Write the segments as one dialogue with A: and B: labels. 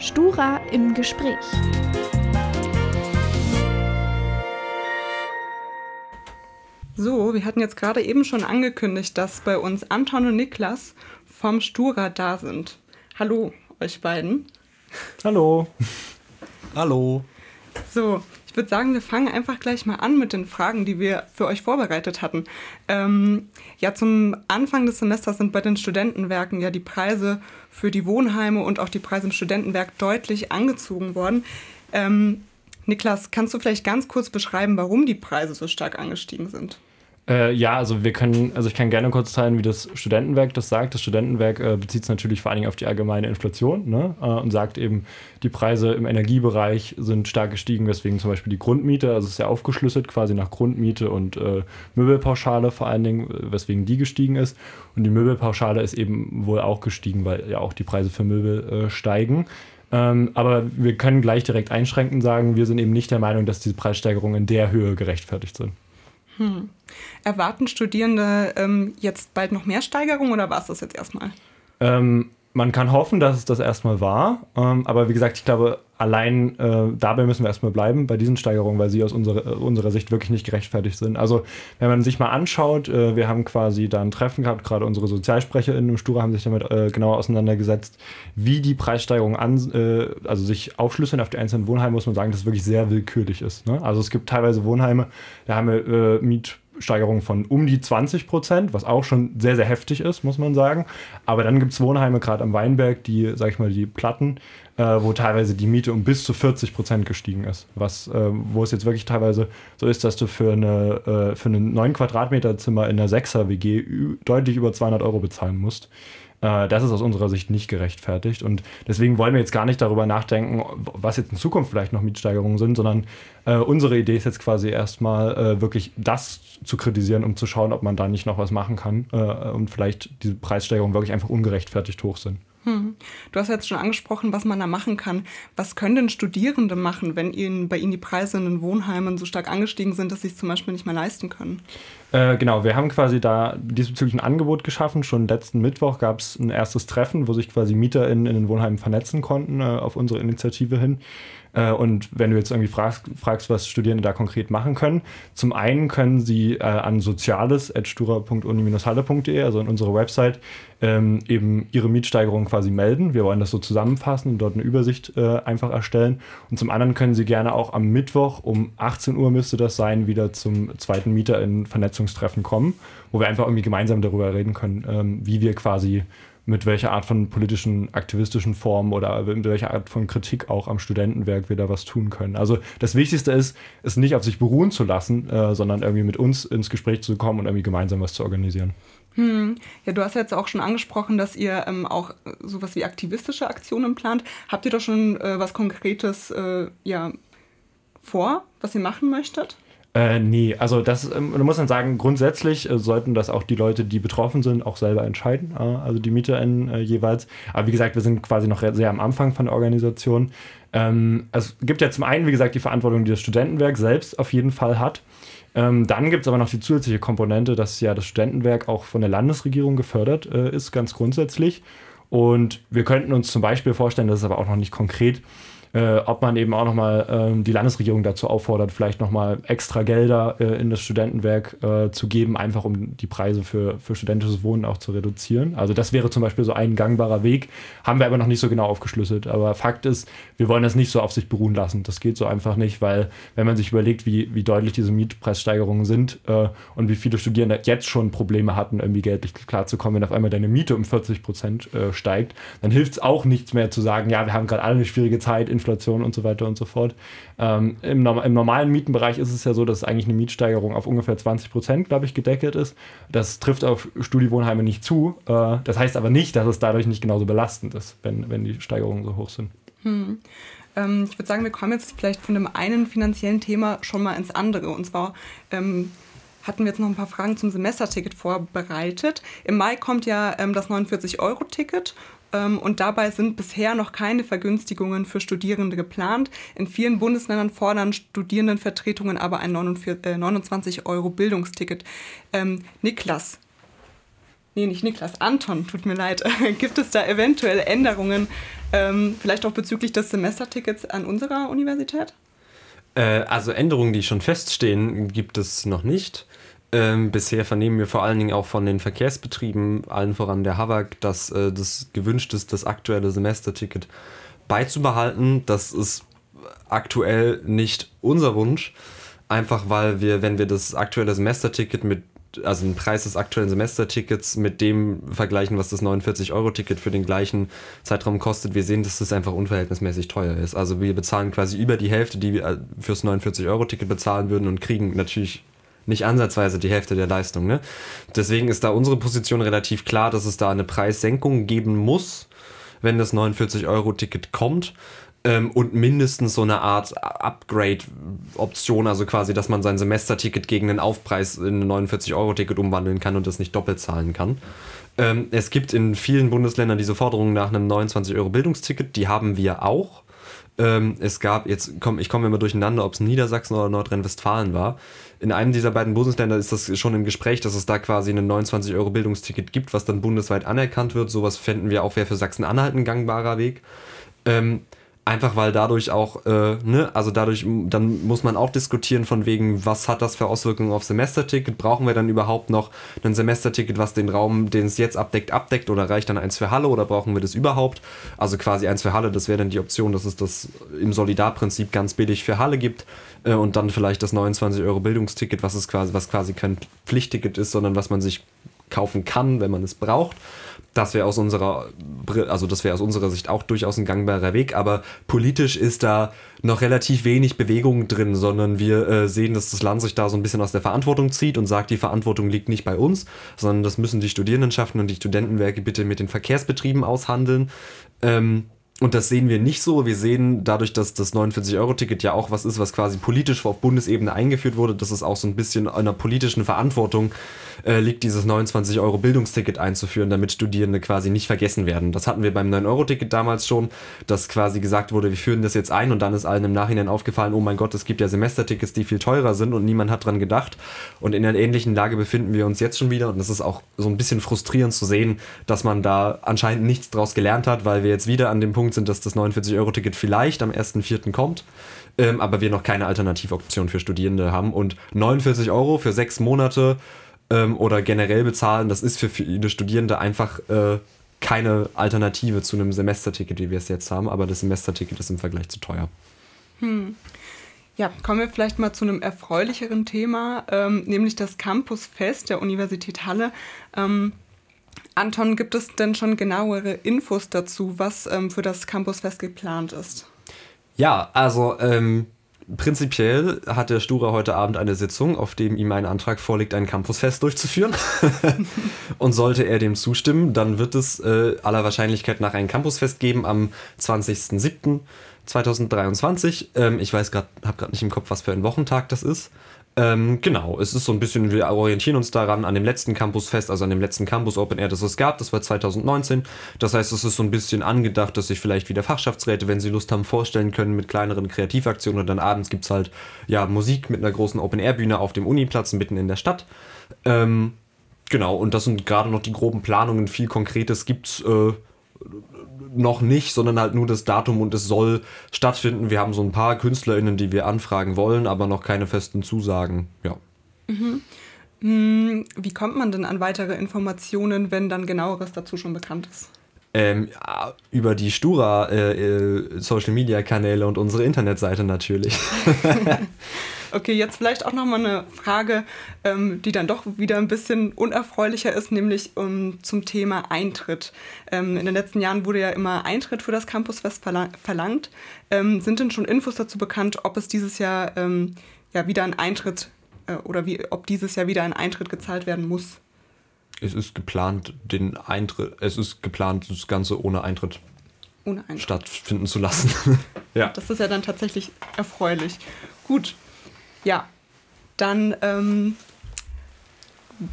A: Stura im Gespräch.
B: So, wir hatten jetzt gerade eben schon angekündigt, dass bei uns Anton und Niklas vom Stura da sind. Hallo, euch beiden.
C: Hallo.
D: Hallo.
B: So, ich würde sagen, wir fangen einfach gleich mal an mit den Fragen, die wir für euch vorbereitet hatten. Ähm, ja, zum Anfang des Semesters sind bei den Studentenwerken ja die Preise für die Wohnheime und auch die Preise im Studentenwerk deutlich angezogen worden. Ähm, Niklas, kannst du vielleicht ganz kurz beschreiben, warum die Preise so stark angestiegen sind?
C: Äh, ja, also wir können, also ich kann gerne kurz teilen, wie das Studentenwerk das sagt. Das Studentenwerk äh, bezieht es natürlich vor allen Dingen auf die allgemeine Inflation ne? äh, und sagt eben, die Preise im Energiebereich sind stark gestiegen, weswegen zum Beispiel die Grundmiete, also es ist ja aufgeschlüsselt quasi nach Grundmiete und äh, Möbelpauschale vor allen Dingen, weswegen die gestiegen ist. Und die Möbelpauschale ist eben wohl auch gestiegen, weil ja auch die Preise für Möbel äh, steigen. Ähm, aber wir können gleich direkt einschränkend sagen, wir sind eben nicht der Meinung, dass diese Preissteigerungen in der Höhe gerechtfertigt sind.
B: Hm. Erwarten Studierende ähm, jetzt bald noch mehr Steigerungen oder war es das jetzt erstmal?
C: Ähm, man kann hoffen, dass es das erstmal war. Ähm, aber wie gesagt, ich glaube, allein äh, dabei müssen wir erstmal bleiben, bei diesen Steigerungen, weil sie aus unserer, äh, unserer Sicht wirklich nicht gerechtfertigt sind. Also, wenn man sich mal anschaut, äh, wir haben quasi da ein Treffen gehabt, gerade unsere SozialsprecherInnen im Stura haben sich damit äh, genauer auseinandergesetzt, wie die Preissteigerungen an, äh, also sich aufschlüsseln auf die einzelnen Wohnheime, muss man sagen, dass es wirklich sehr willkürlich ist. Ne? Also, es gibt teilweise Wohnheime, da haben wir äh, Miet Steigerung von um die 20 Prozent, was auch schon sehr, sehr heftig ist, muss man sagen. Aber dann gibt es Wohnheime, gerade am Weinberg, die, sag ich mal, die Platten, äh, wo teilweise die Miete um bis zu 40 Prozent gestiegen ist. Was, äh, wo es jetzt wirklich teilweise so ist, dass du für, eine, äh, für ein 9 Quadratmeter Zimmer in einer 6er WG deutlich über 200 Euro bezahlen musst. Äh, das ist aus unserer Sicht nicht gerechtfertigt. Und deswegen wollen wir jetzt gar nicht darüber nachdenken, was jetzt in Zukunft vielleicht noch Mietsteigerungen sind, sondern äh, unsere Idee ist jetzt quasi erstmal äh, wirklich das zu kritisieren, um zu schauen, ob man da nicht noch was machen kann äh, und vielleicht diese Preissteigerungen wirklich einfach ungerechtfertigt hoch sind.
B: Hm. Du hast jetzt schon angesprochen, was man da machen kann. Was können denn Studierende machen, wenn ihnen, bei ihnen die Preise in den Wohnheimen so stark angestiegen sind, dass sie es zum Beispiel nicht mehr leisten können?
C: Äh, genau, wir haben quasi da diesbezüglich ein Angebot geschaffen. Schon letzten Mittwoch gab es ein erstes Treffen, wo sich quasi MieterInnen in den Wohnheimen vernetzen konnten äh, auf unsere Initiative hin. Äh, und wenn du jetzt irgendwie fragst, fragst, was Studierende da konkret machen können, zum einen können sie äh, an soziales.stura.uni-halle.de, also in unserer Website, ähm, eben ihre Mietsteigerung quasi melden. Wir wollen das so zusammenfassen und dort eine Übersicht äh, einfach erstellen. Und zum anderen können sie gerne auch am Mittwoch um 18 Uhr müsste das sein, wieder zum zweiten Mieter in Vernetzungstreffen kommen, wo wir einfach irgendwie gemeinsam darüber reden können, ähm, wie wir quasi mit welcher Art von politischen, aktivistischen Formen oder mit welcher Art von Kritik auch am Studentenwerk wir da was tun können. Also das Wichtigste ist, es nicht auf sich beruhen zu lassen, äh, sondern irgendwie mit uns ins Gespräch zu kommen und irgendwie gemeinsam was zu organisieren.
B: Hm. Ja, du hast jetzt auch schon angesprochen, dass ihr ähm, auch sowas wie aktivistische Aktionen plant. Habt ihr da schon äh, was Konkretes äh, ja, vor, was ihr machen möchtet?
C: Äh, nee, also das, ähm, man muss dann sagen, grundsätzlich äh, sollten das auch die Leute, die betroffen sind, auch selber entscheiden, äh, also die MieterInnen äh, jeweils. Aber wie gesagt, wir sind quasi noch sehr am Anfang von der Organisation. Ähm, es gibt ja zum einen, wie gesagt, die Verantwortung, die das Studentenwerk selbst auf jeden Fall hat. Ähm, dann gibt es aber noch die zusätzliche Komponente, dass ja das Studentenwerk auch von der Landesregierung gefördert äh, ist, ganz grundsätzlich. Und wir könnten uns zum Beispiel vorstellen, das ist aber auch noch nicht konkret, äh, ob man eben auch nochmal ähm, die Landesregierung dazu auffordert, vielleicht nochmal extra Gelder äh, in das Studentenwerk äh, zu geben, einfach um die Preise für, für studentisches Wohnen auch zu reduzieren. Also das wäre zum Beispiel so ein gangbarer Weg, haben wir aber noch nicht so genau aufgeschlüsselt. Aber Fakt ist, wir wollen das nicht so auf sich beruhen lassen. Das geht so einfach nicht, weil wenn man sich überlegt, wie, wie deutlich diese Mietpreissteigerungen sind äh, und wie viele Studierende jetzt schon Probleme hatten, irgendwie geldlich klarzukommen, wenn auf einmal deine Miete um 40 Prozent äh, steigt, dann hilft es auch nichts mehr zu sagen, ja, wir haben gerade alle eine schwierige Zeit, Inflation und so weiter und so fort. Ähm, im, im, normalen Mietenbereich ist es ja so, dass eigentlich eine Mietsteigerung auf ungefähr 20 Prozent, glaube ich, gedeckelt ist. Das trifft auf Studiewohnheime nicht zu. Äh, das heißt aber nicht, dass es dadurch nicht genauso belastend ist, wenn, wenn die Steigerungen so hoch sind.
B: Hm. Ähm, ich würde sagen, wir kommen jetzt vielleicht von dem einen finanziellen Thema schon mal ins andere. Und zwar ähm, hatten wir jetzt noch ein paar Fragen zum Semesterticket vorbereitet. Im Mai kommt ja ähm, das 49-Euro-Ticket ähm, und dabei sind bisher noch keine Vergünstigungen für Studierende geplant. In vielen Bundesländern fordern Studierendenvertretungen aber ein 29 äh, Euro Bildungsticket. Ähm, Niklas, nee, nicht Niklas, Anton, tut mir leid. Gibt es da eventuell Änderungen, ähm, vielleicht auch bezüglich des Semestertickets an unserer Universität?
D: Äh, also Änderungen, die schon feststehen, gibt es noch nicht. Ähm, bisher vernehmen wir vor allen Dingen auch von den Verkehrsbetrieben, allen voran der HAVAG, dass äh, das gewünscht ist, das aktuelle Semesterticket beizubehalten. Das ist aktuell nicht unser Wunsch, einfach weil wir, wenn wir das aktuelle Semesterticket mit also den Preis des aktuellen Semestertickets mit dem vergleichen, was das 49-Euro-Ticket für den gleichen Zeitraum kostet, wir sehen, dass das einfach unverhältnismäßig teuer ist. Also wir bezahlen quasi über die Hälfte, die wir äh, fürs 49-Euro-Ticket bezahlen würden und kriegen natürlich nicht ansatzweise die Hälfte der Leistung. Ne? Deswegen ist da unsere Position relativ klar, dass es da eine Preissenkung geben muss, wenn das 49-Euro-Ticket kommt. Ähm, und mindestens so eine Art Upgrade-Option, also quasi, dass man sein Semesterticket gegen einen Aufpreis in ein 49-Euro-Ticket umwandeln kann und das nicht doppelt zahlen kann. Ähm, es gibt in vielen Bundesländern diese Forderungen nach einem 29-Euro-Bildungsticket, die haben wir auch. Ähm, es gab, jetzt komm, ich komme immer durcheinander, ob es Niedersachsen oder Nordrhein-Westfalen war in einem dieser beiden Bundesländer ist das schon im Gespräch, dass es da quasi ein 29 Euro Bildungsticket gibt, was dann bundesweit anerkannt wird. Sowas fänden wir auch wäre für Sachsen-Anhalt ein gangbarer Weg. Ähm, Einfach weil dadurch auch, äh, ne, also dadurch, dann muss man auch diskutieren von wegen, was hat das für Auswirkungen auf Semesterticket? Brauchen wir dann überhaupt noch ein Semesterticket, was den Raum, den es jetzt abdeckt, abdeckt oder reicht dann eins für Halle oder brauchen wir das überhaupt? Also quasi eins für Halle, das wäre dann die Option, dass es das im Solidarprinzip ganz billig für Halle gibt äh, und dann vielleicht das 29 Euro Bildungsticket, was quasi, was quasi kein Pflichtticket ist, sondern was man sich kaufen kann, wenn man es braucht das wäre aus unserer also das wäre aus unserer Sicht auch durchaus ein gangbarer Weg, aber politisch ist da noch relativ wenig Bewegung drin, sondern wir äh, sehen, dass das Land sich da so ein bisschen aus der Verantwortung zieht und sagt, die Verantwortung liegt nicht bei uns, sondern das müssen die Studierendenschaften und die Studentenwerke bitte mit den Verkehrsbetrieben aushandeln. Ähm, und das sehen wir nicht so. Wir sehen dadurch, dass das 49-Euro-Ticket ja auch was ist, was quasi politisch auf Bundesebene eingeführt wurde, dass es auch so ein bisschen einer politischen Verantwortung äh, liegt, dieses 29-Euro-Bildungsticket einzuführen, damit Studierende quasi nicht vergessen werden. Das hatten wir beim 9-Euro-Ticket damals schon, dass quasi gesagt wurde, wir führen das jetzt ein und dann ist allen im Nachhinein aufgefallen, oh mein Gott, es gibt ja Semestertickets, die viel teurer sind und niemand hat dran gedacht. Und in einer ähnlichen Lage befinden wir uns jetzt schon wieder und das ist auch so ein bisschen frustrierend zu sehen, dass man da anscheinend nichts draus gelernt hat, weil wir jetzt wieder an dem Punkt Punkt sind, dass das 49-Euro-Ticket vielleicht am 1.4. kommt, ähm, aber wir noch keine Alternativoption für Studierende haben. Und 49 Euro für sechs Monate ähm, oder generell bezahlen, das ist für viele Studierende einfach äh, keine Alternative zu einem Semesterticket, wie wir es jetzt haben, aber das Semesterticket ist im Vergleich zu teuer.
B: Hm. Ja, kommen wir vielleicht mal zu einem erfreulicheren Thema, ähm, nämlich das Campusfest der Universität Halle. Ähm, Anton, gibt es denn schon genauere Infos dazu, was ähm, für das Campusfest geplant ist?
D: Ja, also ähm, prinzipiell hat der Stura heute Abend eine Sitzung, auf dem ihm ein Antrag vorliegt, ein Campusfest durchzuführen. Und sollte er dem zustimmen, dann wird es äh, aller Wahrscheinlichkeit nach ein Campusfest geben am 20.07.2023. Ähm, ich weiß gerade, habe gerade nicht im Kopf, was für ein Wochentag das ist. Ähm, genau, es ist so ein bisschen, wir orientieren uns daran an dem letzten Campusfest, also an dem letzten Campus Open Air, das es gab, das war 2019. Das heißt, es ist so ein bisschen angedacht, dass sich vielleicht wieder Fachschaftsräte, wenn sie Lust haben, vorstellen können mit kleineren Kreativaktionen und dann abends gibt es halt ja Musik mit einer großen Open Air Bühne auf dem Uniplatz mitten in der Stadt. Ähm, genau, und das sind gerade noch die groben Planungen, viel Konkretes gibt's äh, noch nicht, sondern halt nur das Datum und es soll stattfinden. Wir haben so ein paar KünstlerInnen, die wir anfragen wollen, aber noch keine festen Zusagen. Ja.
B: Mhm. Hm, wie kommt man denn an weitere Informationen, wenn dann genaueres dazu schon bekannt ist?
D: Ähm, über die Stura äh, äh, Social Media Kanäle und unsere Internetseite natürlich.
B: okay, jetzt vielleicht auch nochmal eine Frage, ähm, die dann doch wieder ein bisschen unerfreulicher ist, nämlich um, zum Thema Eintritt. Ähm, in den letzten Jahren wurde ja immer Eintritt für das Campusfest verlangt. Ähm, sind denn schon Infos dazu bekannt, ob es dieses Jahr ähm, ja wieder ein Eintritt äh, oder wie, ob dieses Jahr wieder ein Eintritt gezahlt werden muss?
D: es ist geplant, den Eintritt, es ist geplant, das Ganze ohne Eintritt, ohne Eintritt. stattfinden zu lassen.
B: ja. Das ist ja dann tatsächlich erfreulich. Gut, ja, dann ähm,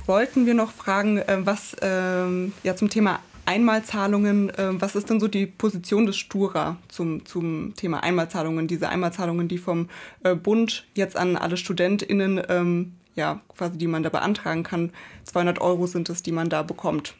B: wollten wir noch fragen, äh, was ähm, ja zum Thema Einmalzahlungen, äh, was ist denn so die Position des Stura zum, zum Thema Einmalzahlungen, diese Einmalzahlungen, die vom äh, Bund jetzt an alle StudentInnen ähm, ja, quasi die man da beantragen kann. 200 Euro sind es, die man da bekommt.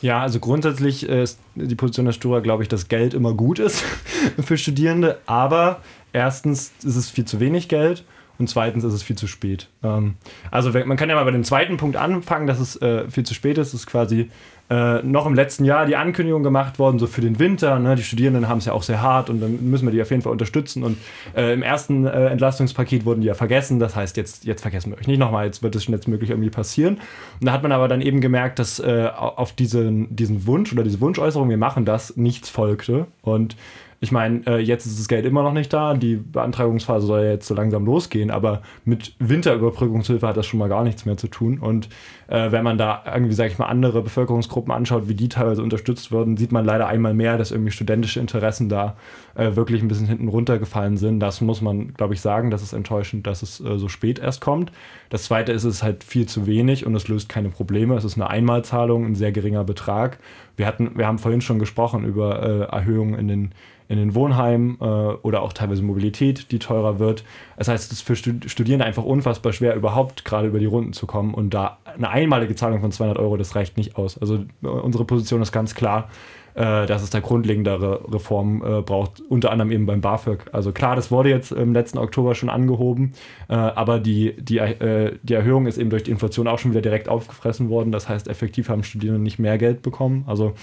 C: Ja, also grundsätzlich ist die Position der Stura, glaube ich, dass Geld immer gut ist für Studierende, aber erstens ist es viel zu wenig Geld und zweitens ist es viel zu spät. Ähm, also man kann ja mal bei dem zweiten Punkt anfangen, dass es äh, viel zu spät ist. Es ist quasi äh, noch im letzten Jahr die Ankündigung gemacht worden, so für den Winter. Ne? Die Studierenden haben es ja auch sehr hart und dann müssen wir die auf jeden Fall unterstützen. Und äh, im ersten äh, Entlastungspaket wurden die ja vergessen. Das heißt, jetzt, jetzt vergessen wir euch nicht nochmal, jetzt wird es schnellstmöglich irgendwie passieren. Und da hat man aber dann eben gemerkt, dass äh, auf diesen, diesen Wunsch oder diese Wunschäußerung, wir machen das, nichts folgte. Und ich meine, äh, jetzt ist das Geld immer noch nicht da. Die Beantragungsphase soll ja jetzt so langsam losgehen, aber mit Winterüberbrückungshilfe hat das schon mal gar nichts mehr zu tun. Und äh, wenn man da irgendwie, sag ich mal, andere Bevölkerungsgruppen anschaut, wie die teilweise unterstützt würden, sieht man leider einmal mehr, dass irgendwie studentische Interessen da äh, wirklich ein bisschen hinten runtergefallen sind. Das muss man, glaube ich, sagen. Das ist enttäuschend, dass es äh, so spät erst kommt. Das zweite ist, es ist halt viel zu wenig und es löst keine Probleme. Es ist eine Einmalzahlung, ein sehr geringer Betrag. Wir, hatten, wir haben vorhin schon gesprochen über äh, Erhöhungen in den in den Wohnheimen äh, oder auch teilweise Mobilität, die teurer wird. Das heißt, es ist für Studierende einfach unfassbar schwer, überhaupt gerade über die Runden zu kommen. Und da eine einmalige Zahlung von 200 Euro, das reicht nicht aus. Also äh, unsere Position ist ganz klar, äh, dass es da grundlegendere Reformen äh, braucht, unter anderem eben beim BAföG. Also klar, das wurde jetzt im letzten Oktober schon angehoben, äh, aber die, die, äh, die Erhöhung ist eben durch die Inflation auch schon wieder direkt aufgefressen worden. Das heißt, effektiv haben Studierende nicht mehr Geld bekommen. Also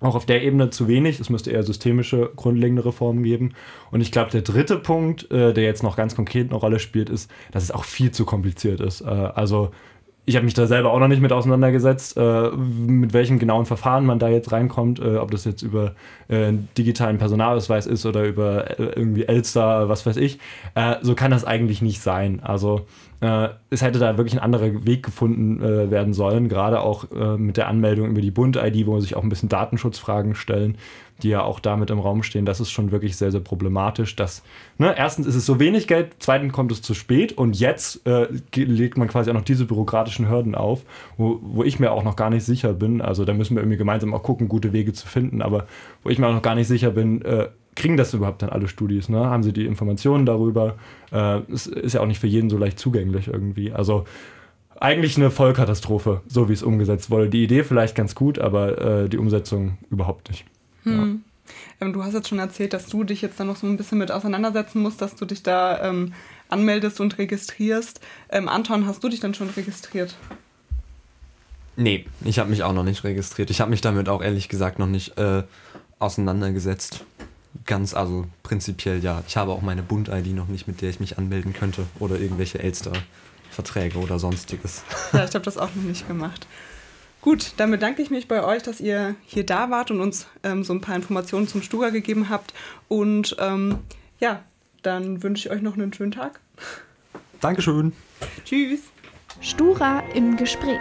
C: auch auf der Ebene zu wenig. Es müsste eher systemische, grundlegende Reformen geben. Und ich glaube, der dritte Punkt, äh, der jetzt noch ganz konkret eine Rolle spielt, ist, dass es auch viel zu kompliziert ist. Äh, also ich habe mich da selber auch noch nicht mit auseinandergesetzt, äh, mit welchen genauen Verfahren man da jetzt reinkommt, äh, ob das jetzt über äh, digitalen Personalausweis ist oder über äh, irgendwie Elster, was weiß ich. Äh, so kann das eigentlich nicht sein. Also äh, es hätte da wirklich ein anderer Weg gefunden werden sollen, gerade auch mit der Anmeldung über die Bund-ID, wo sich auch ein bisschen Datenschutzfragen stellen die ja auch damit im Raum stehen, das ist schon wirklich sehr, sehr problematisch. Dass, ne, erstens ist es so wenig Geld, zweitens kommt es zu spät und jetzt äh, legt man quasi auch noch diese bürokratischen Hürden auf, wo, wo ich mir auch noch gar nicht sicher bin. Also da müssen wir irgendwie gemeinsam auch gucken, gute Wege zu finden, aber wo ich mir auch noch gar nicht sicher bin, äh, kriegen das überhaupt dann alle Studis? Ne? Haben sie die Informationen darüber? Äh, es ist ja auch nicht für jeden so leicht zugänglich irgendwie. Also eigentlich eine Vollkatastrophe, so wie es umgesetzt wurde. Die Idee vielleicht ganz gut, aber äh, die Umsetzung überhaupt nicht.
B: Hm. Ja. Ähm, du hast jetzt schon erzählt, dass du dich jetzt da noch so ein bisschen mit auseinandersetzen musst, dass du dich da ähm, anmeldest und registrierst. Ähm, Anton, hast du dich dann schon registriert?
D: Nee, ich habe mich auch noch nicht registriert. Ich habe mich damit auch ehrlich gesagt noch nicht äh, auseinandergesetzt. Ganz, also prinzipiell ja. Ich habe auch meine Bund-ID noch nicht, mit der ich mich anmelden könnte. Oder irgendwelche Elster-Verträge oder sonstiges.
B: Ja, ich habe das auch noch nicht gemacht. Gut, dann bedanke ich mich bei euch, dass ihr hier da wart und uns ähm, so ein paar Informationen zum Stura gegeben habt. Und ähm, ja, dann wünsche ich euch noch einen schönen Tag.
D: Dankeschön.
B: Tschüss.
A: Stura im Gespräch.